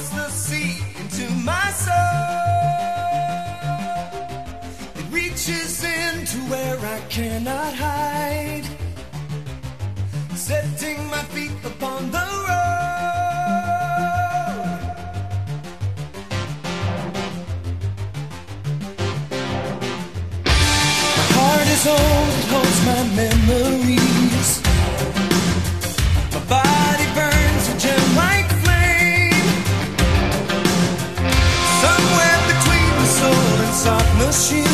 across the sea into my soul. It reaches into where I cannot hide, setting my feet upon the road. My heart is old, it holds my memory. Cause she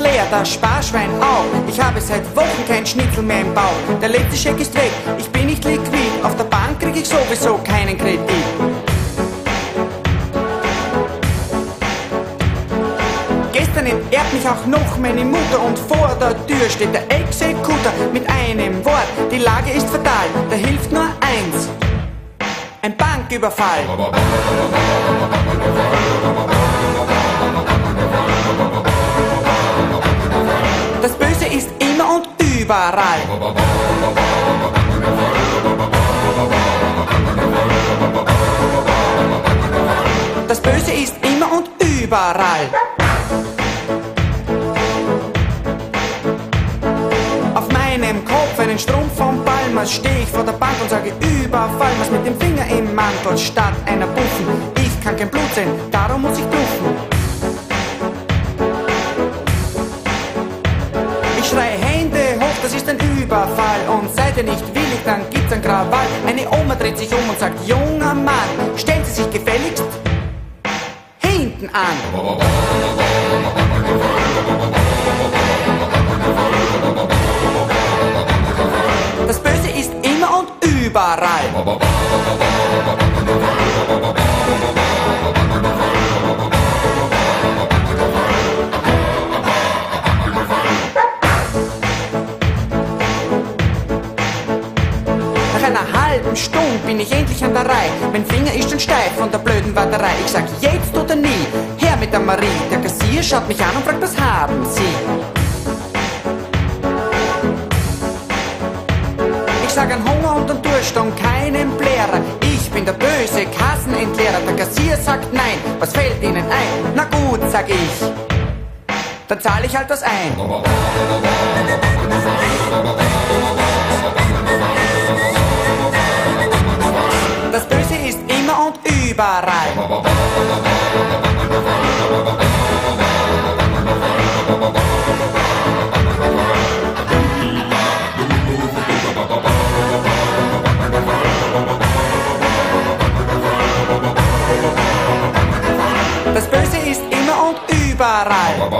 leer, das Sparschwein auch. Ich habe seit Wochen kein Schnitzel mehr im Bau. Der letzte Scheck ist weg, ich bin nicht liquid. Auf der Bank krieg ich sowieso keinen Kredit. Gestern enterbt mich auch noch meine Mutter und vor der Tür steht der Exekutor mit einem Wort. Die Lage ist fatal, da hilft nur eins. Ein Banküberfall. überall. Das Böse ist immer und überall. Auf meinem Kopf einen Strumpf von Palmas stehe ich vor der Bank und sage Überfall, was mit dem Finger im Mantel statt einer Buffen. Ich kann kein Blut sehen, darum muss ich bluffen. ein Überfall und seid ihr nicht willig, dann gibt's ein Krawall. Eine Oma dreht sich um und sagt, junger Mann, stellen Sie sich gefälligst hinten an. Das Böse ist immer und überall. Stunde bin ich endlich an der Reihe. Mein Finger ist schon steif von der blöden Warterei. Ich sag jetzt oder nie, her mit der Marie. Der Kassier schaut mich an und fragt, was haben Sie? Ich sag an Hunger und an Durst und keinen Blärer. Ich bin der böse Kassenentleerer. Der Kassier sagt nein, was fällt Ihnen ein? Na gut, sag ich. Dann zahle ich halt was ein. Und überall. Das Böse ist immer und überall.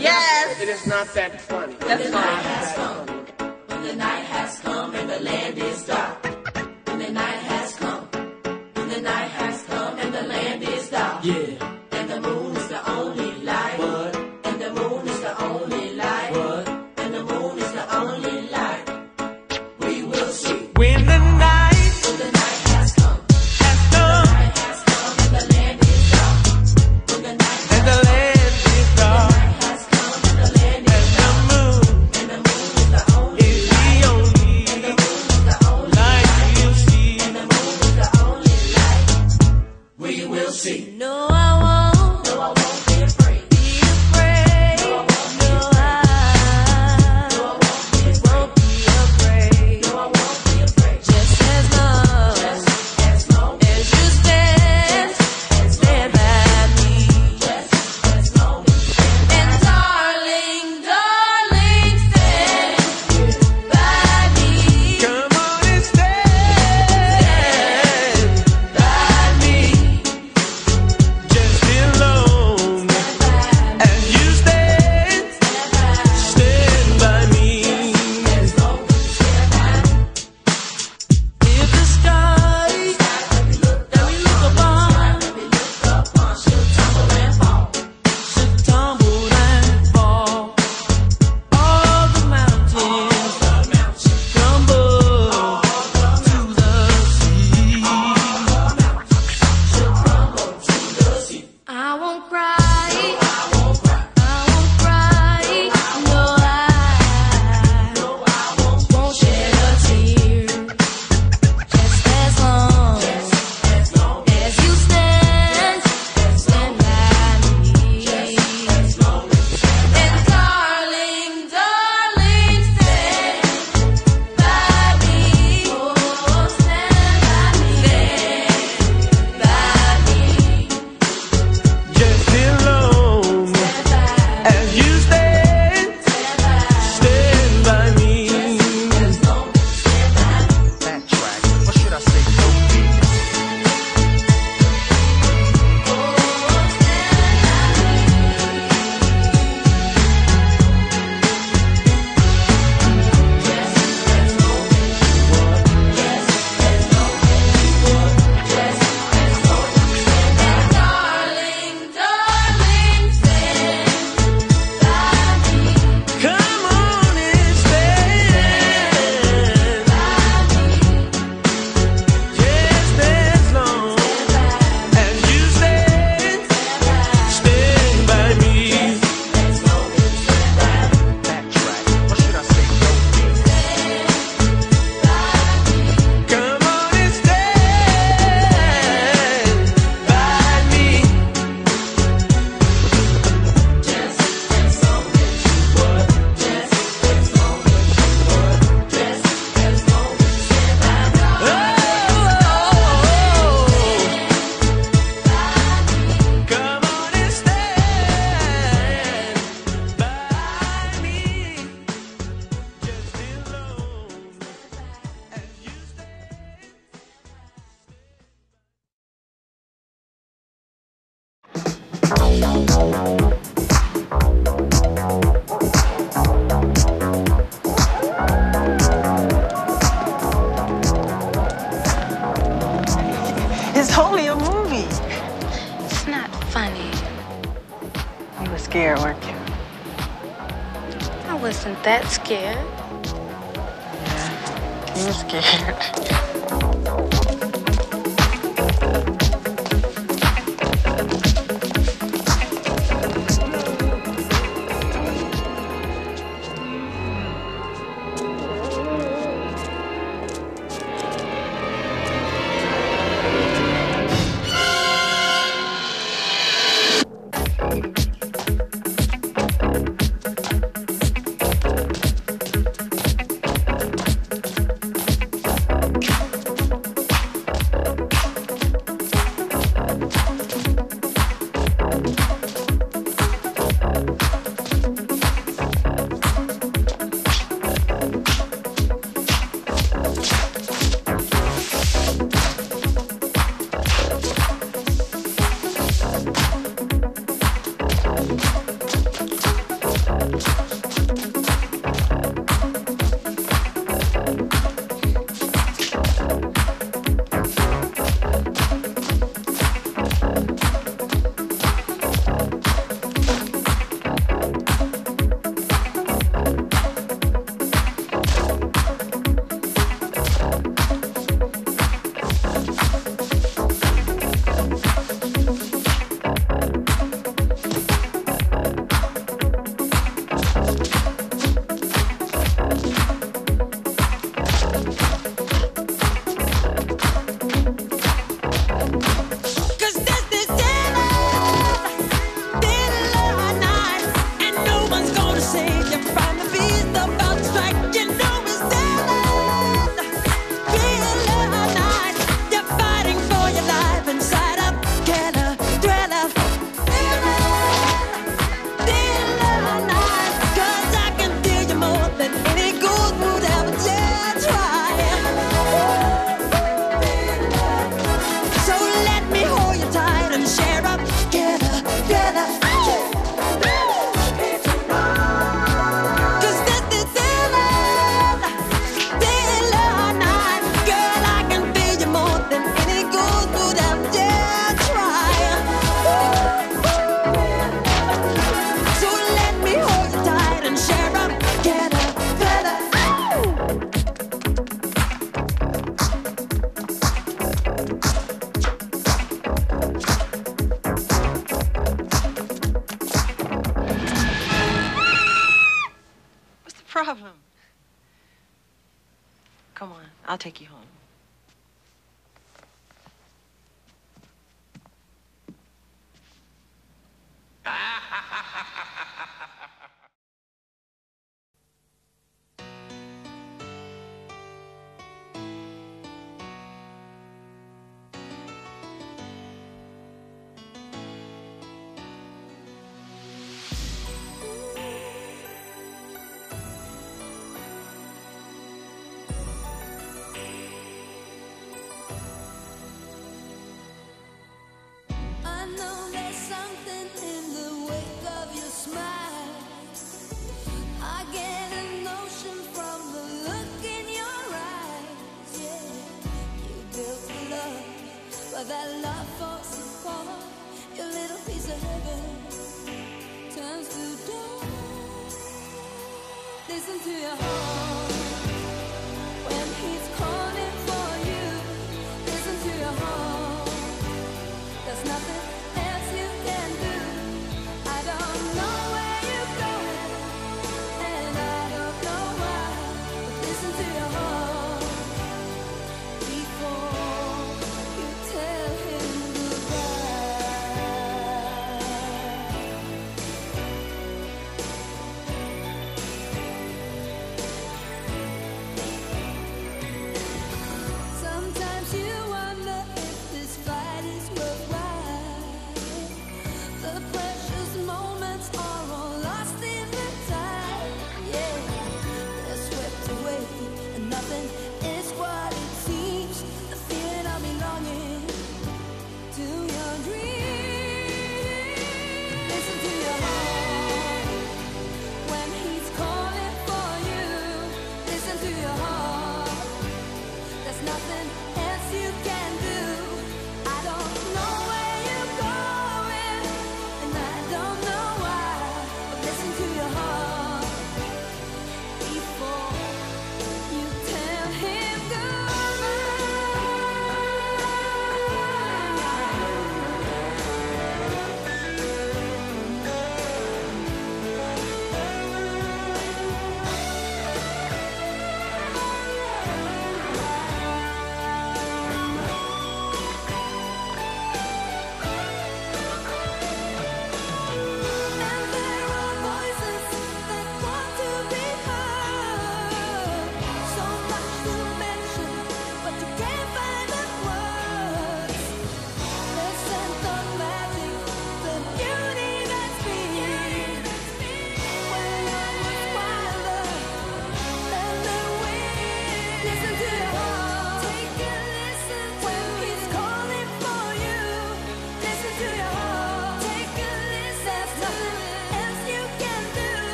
Yes. It is not that funny. That's fine. When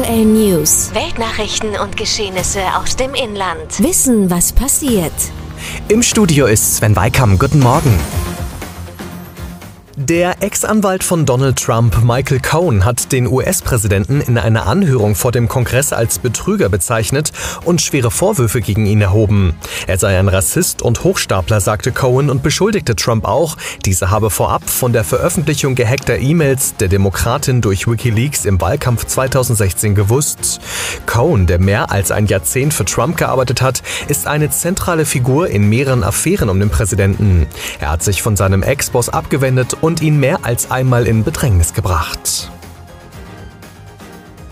aktuellen News. Weltnachrichten und Geschehnisse aus dem Inland. Wissen, was passiert. Im Studio ist Sven Weikam. Guten Morgen. Der Ex-Anwalt von Donald Trump, Michael Cohen, hat den US-Präsidenten in einer Anhörung vor dem Kongress als Betrüger bezeichnet und schwere Vorwürfe gegen ihn erhoben. Er sei ein Rassist und Hochstapler, sagte Cohen und beschuldigte Trump auch, diese habe vorab von der Veröffentlichung gehackter E-Mails der Demokratin durch Wikileaks im Wahlkampf 2016 gewusst. Cohen, der mehr als ein Jahrzehnt für Trump gearbeitet hat, ist eine zentrale Figur in mehreren Affären um den Präsidenten. Er hat sich von seinem Ex-Boss abgewendet und ihn mehr als einmal in Bedrängnis gebracht.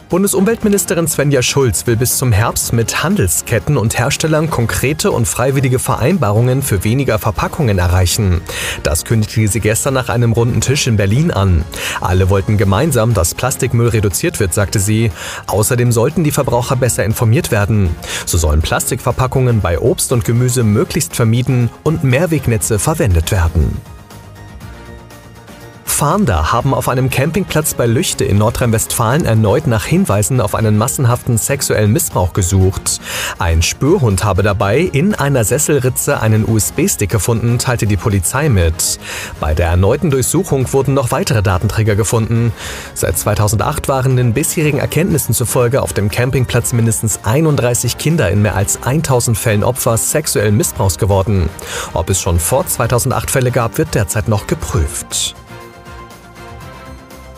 Bundesumweltministerin Svenja Schulz will bis zum Herbst mit Handelsketten und Herstellern konkrete und freiwillige Vereinbarungen für weniger Verpackungen erreichen. Das kündigte sie gestern nach einem runden Tisch in Berlin an. Alle wollten gemeinsam, dass Plastikmüll reduziert wird, sagte sie. Außerdem sollten die Verbraucher besser informiert werden. So sollen Plastikverpackungen bei Obst und Gemüse möglichst vermieden und Mehrwegnetze verwendet werden. Fahnder haben auf einem Campingplatz bei Lüchte in Nordrhein-Westfalen erneut nach Hinweisen auf einen massenhaften sexuellen Missbrauch gesucht. Ein Spürhund habe dabei in einer Sesselritze einen USB-Stick gefunden, teilte die Polizei mit. Bei der erneuten Durchsuchung wurden noch weitere Datenträger gefunden. Seit 2008 waren den bisherigen Erkenntnissen zufolge auf dem Campingplatz mindestens 31 Kinder in mehr als 1000 Fällen Opfer sexuellen Missbrauchs geworden. Ob es schon vor 2008 Fälle gab, wird derzeit noch geprüft.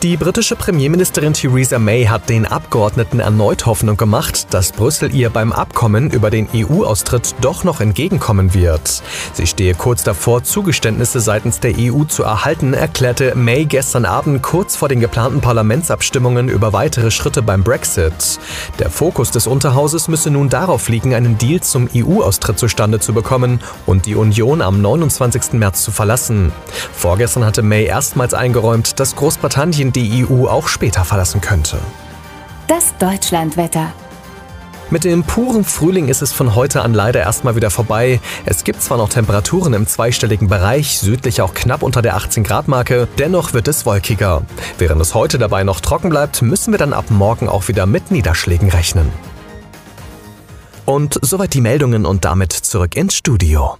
Die britische Premierministerin Theresa May hat den Abgeordneten erneut Hoffnung gemacht, dass Brüssel ihr beim Abkommen über den EU-Austritt doch noch entgegenkommen wird. Sie stehe kurz davor, Zugeständnisse seitens der EU zu erhalten, erklärte May gestern Abend kurz vor den geplanten Parlamentsabstimmungen über weitere Schritte beim Brexit. Der Fokus des Unterhauses müsse nun darauf liegen, einen Deal zum EU-Austritt zustande zu bekommen und die Union am 29. März zu verlassen. Vorgestern hatte May erstmals eingeräumt, dass Großbritannien die EU auch später verlassen könnte. Das Deutschlandwetter. Mit dem puren Frühling ist es von heute an leider erstmal wieder vorbei. Es gibt zwar noch Temperaturen im zweistelligen Bereich, südlich auch knapp unter der 18 Grad Marke, dennoch wird es wolkiger. Während es heute dabei noch trocken bleibt, müssen wir dann ab morgen auch wieder mit Niederschlägen rechnen. Und soweit die Meldungen und damit zurück ins Studio.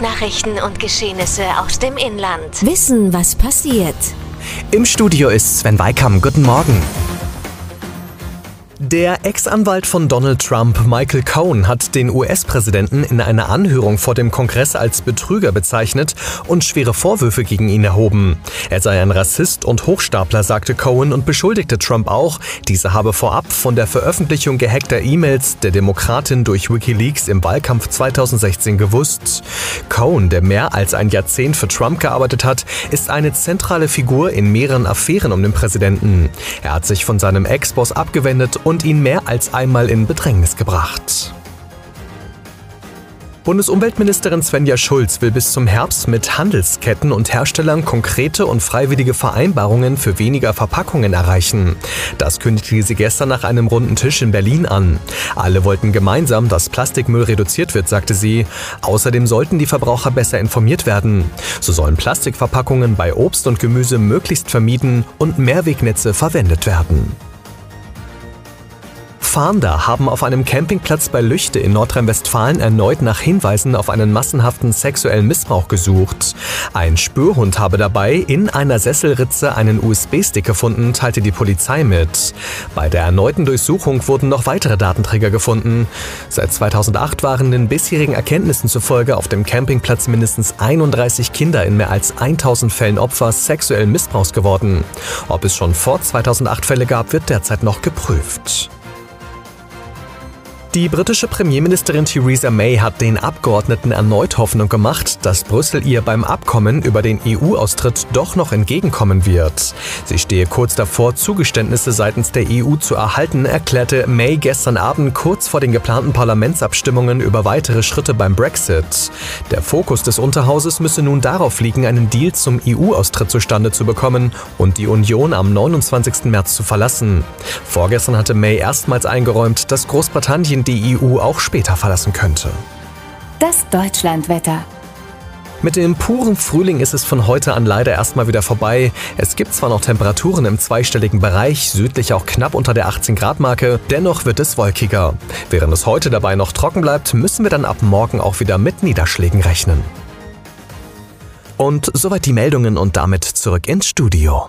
News. Weltnachrichten und Geschehnisse aus dem Inland. Wissen, was passiert. Im Studio ist Sven Weikam. Guten Morgen. Der Ex-Anwalt von Donald Trump, Michael Cohen, hat den US-Präsidenten in einer Anhörung vor dem Kongress als Betrüger bezeichnet und schwere Vorwürfe gegen ihn erhoben. Er sei ein Rassist und Hochstapler, sagte Cohen und beschuldigte Trump auch, dieser habe vorab von der Veröffentlichung gehackter E-Mails der Demokratin durch Wikileaks im Wahlkampf 2016 gewusst. Cohen, der mehr als ein Jahrzehnt für Trump gearbeitet hat, ist eine zentrale Figur in mehreren Affären um den Präsidenten. Er hat sich von seinem Ex-Boss abgewendet und ihn mehr als einmal in Bedrängnis gebracht. Bundesumweltministerin Svenja Schulz will bis zum Herbst mit Handelsketten und Herstellern konkrete und freiwillige Vereinbarungen für weniger Verpackungen erreichen. Das kündigte sie gestern nach einem runden Tisch in Berlin an. Alle wollten gemeinsam, dass Plastikmüll reduziert wird, sagte sie. Außerdem sollten die Verbraucher besser informiert werden. So sollen Plastikverpackungen bei Obst und Gemüse möglichst vermieden und Mehrwegnetze verwendet werden. Fahnder haben auf einem Campingplatz bei Lüchte in Nordrhein-Westfalen erneut nach Hinweisen auf einen massenhaften sexuellen Missbrauch gesucht. Ein Spürhund habe dabei in einer Sesselritze einen USB-Stick gefunden, teilte die Polizei mit. Bei der erneuten Durchsuchung wurden noch weitere Datenträger gefunden. Seit 2008 waren den bisherigen Erkenntnissen zufolge auf dem Campingplatz mindestens 31 Kinder in mehr als 1000 Fällen Opfer sexuellen Missbrauchs geworden. Ob es schon vor 2008 Fälle gab, wird derzeit noch geprüft. Die britische Premierministerin Theresa May hat den Abgeordneten erneut Hoffnung gemacht, dass Brüssel ihr beim Abkommen über den EU-Austritt doch noch entgegenkommen wird. Sie stehe kurz davor, Zugeständnisse seitens der EU zu erhalten, erklärte May gestern Abend kurz vor den geplanten Parlamentsabstimmungen über weitere Schritte beim Brexit. Der Fokus des Unterhauses müsse nun darauf liegen, einen Deal zum EU-Austritt zustande zu bekommen und die Union am 29. März zu verlassen. Vorgestern hatte May erstmals eingeräumt, dass Großbritannien die EU auch später verlassen könnte. Das Deutschlandwetter. Mit dem puren Frühling ist es von heute an leider erstmal wieder vorbei. Es gibt zwar noch Temperaturen im zweistelligen Bereich, südlich auch knapp unter der 18 Grad Marke, dennoch wird es wolkiger. Während es heute dabei noch trocken bleibt, müssen wir dann ab morgen auch wieder mit Niederschlägen rechnen. Und soweit die Meldungen und damit zurück ins Studio.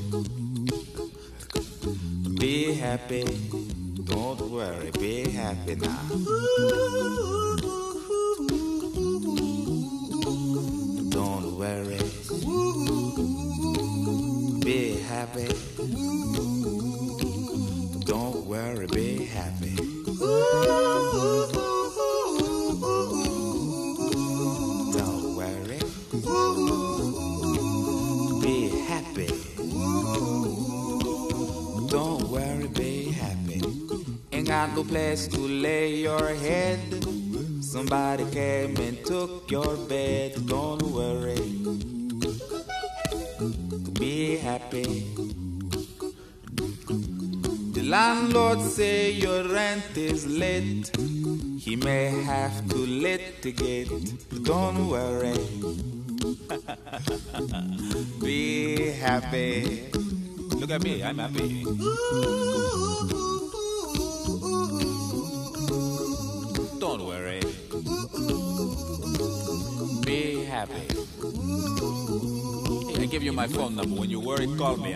Happy. Don't worry. Be happy. I give you my phone number. When you worry, call me.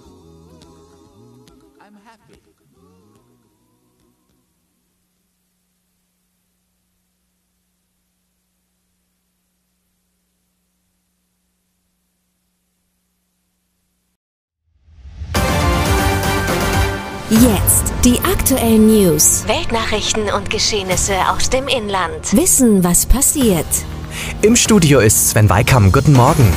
Die aktuellen News. Weltnachrichten und Geschehnisse aus dem Inland. Wissen, was passiert. Im Studio ist Sven Weikam. Guten Morgen.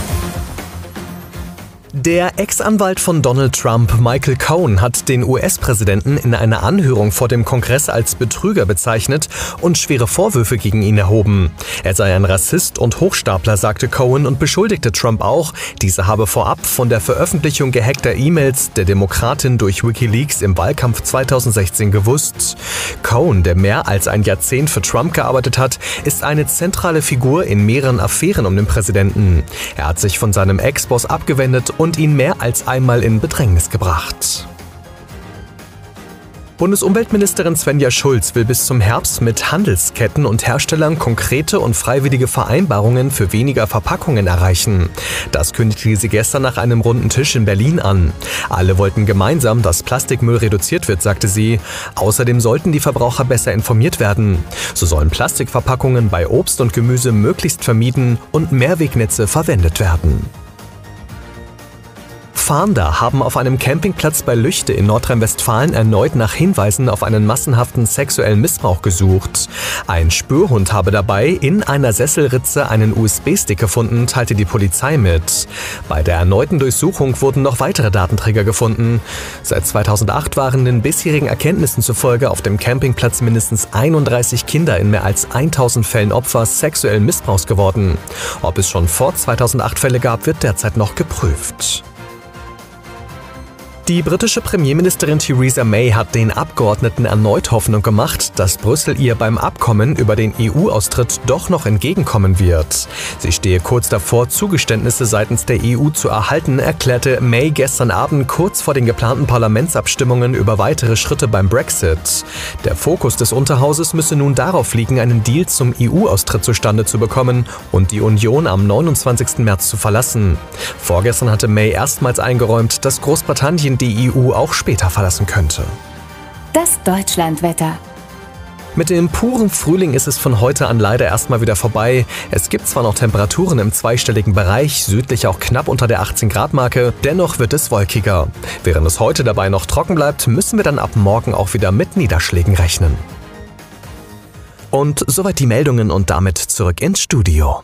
Der Ex-Anwalt von Donald Trump, Michael Cohen, hat den US-Präsidenten in einer Anhörung vor dem Kongress als Betrüger bezeichnet und schwere Vorwürfe gegen ihn erhoben. Er sei ein Rassist und Hochstapler, sagte Cohen und beschuldigte Trump auch, diese habe vorab von der Veröffentlichung gehackter E-Mails der Demokratin durch Wikileaks im Wahlkampf 2016 gewusst. Cohen, der mehr als ein Jahrzehnt für Trump gearbeitet hat, ist eine zentrale Figur in mehreren Affären um den Präsidenten. Er hat sich von seinem Ex-Boss abgewendet und ihn mehr als einmal in Bedrängnis gebracht. Bundesumweltministerin Svenja Schulz will bis zum Herbst mit Handelsketten und Herstellern konkrete und freiwillige Vereinbarungen für weniger Verpackungen erreichen. Das kündigte sie gestern nach einem runden Tisch in Berlin an. Alle wollten gemeinsam, dass Plastikmüll reduziert wird, sagte sie. Außerdem sollten die Verbraucher besser informiert werden. So sollen Plastikverpackungen bei Obst und Gemüse möglichst vermieden und Mehrwegnetze verwendet werden. Fahnder haben auf einem Campingplatz bei Lüchte in Nordrhein-Westfalen erneut nach Hinweisen auf einen massenhaften sexuellen Missbrauch gesucht. Ein Spürhund habe dabei in einer Sesselritze einen USB-Stick gefunden, teilte die Polizei mit. Bei der erneuten Durchsuchung wurden noch weitere Datenträger gefunden. Seit 2008 waren den bisherigen Erkenntnissen zufolge auf dem Campingplatz mindestens 31 Kinder in mehr als 1000 Fällen Opfer sexuellen Missbrauchs geworden. Ob es schon vor 2008 Fälle gab, wird derzeit noch geprüft. Die britische Premierministerin Theresa May hat den Abgeordneten erneut Hoffnung gemacht, dass Brüssel ihr beim Abkommen über den EU-Austritt doch noch entgegenkommen wird. Sie stehe kurz davor, Zugeständnisse seitens der EU zu erhalten, erklärte May gestern Abend kurz vor den geplanten Parlamentsabstimmungen über weitere Schritte beim Brexit. Der Fokus des Unterhauses müsse nun darauf liegen, einen Deal zum EU-Austritt zustande zu bekommen und die Union am 29. März zu verlassen. Vorgestern hatte May erstmals eingeräumt, dass Großbritannien die EU auch später verlassen könnte. Das Deutschlandwetter. Mit dem puren Frühling ist es von heute an leider erstmal wieder vorbei. Es gibt zwar noch Temperaturen im zweistelligen Bereich, südlich auch knapp unter der 18 Grad Marke, dennoch wird es wolkiger. Während es heute dabei noch trocken bleibt, müssen wir dann ab morgen auch wieder mit Niederschlägen rechnen. Und soweit die Meldungen und damit zurück ins Studio.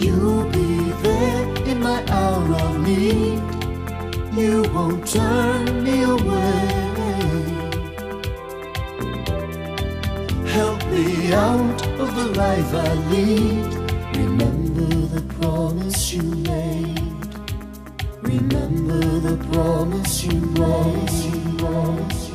You'll be there in my hour of need. You won't turn me away. Help me out of the life I lead. Remember the promise you made. Remember the promise you made. Promise you promise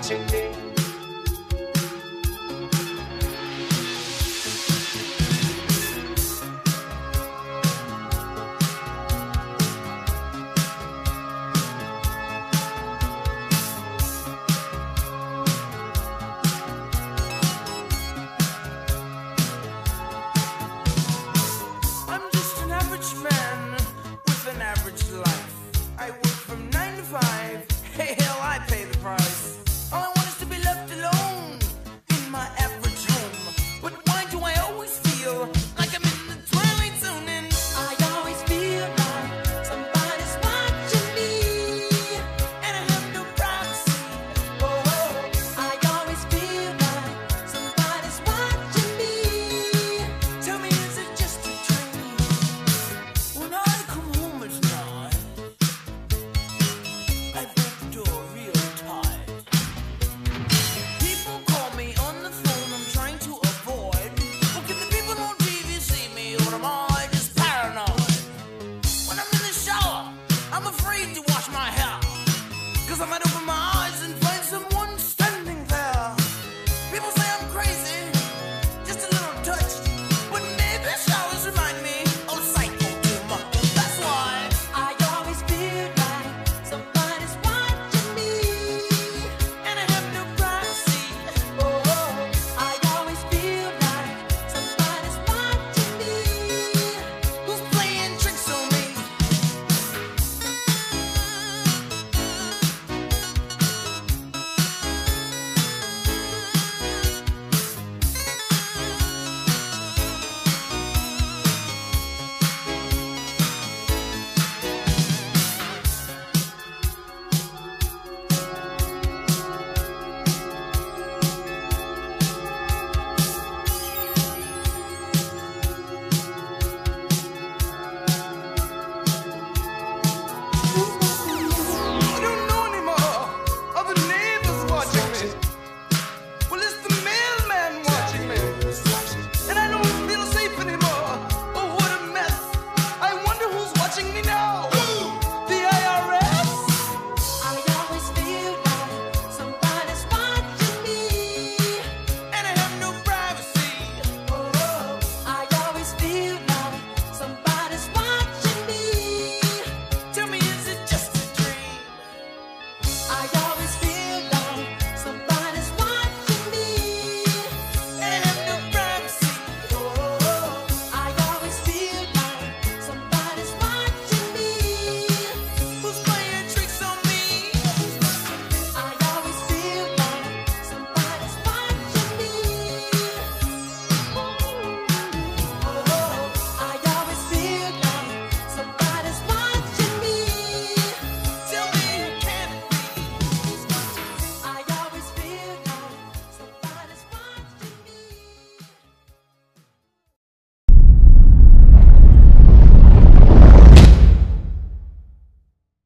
请你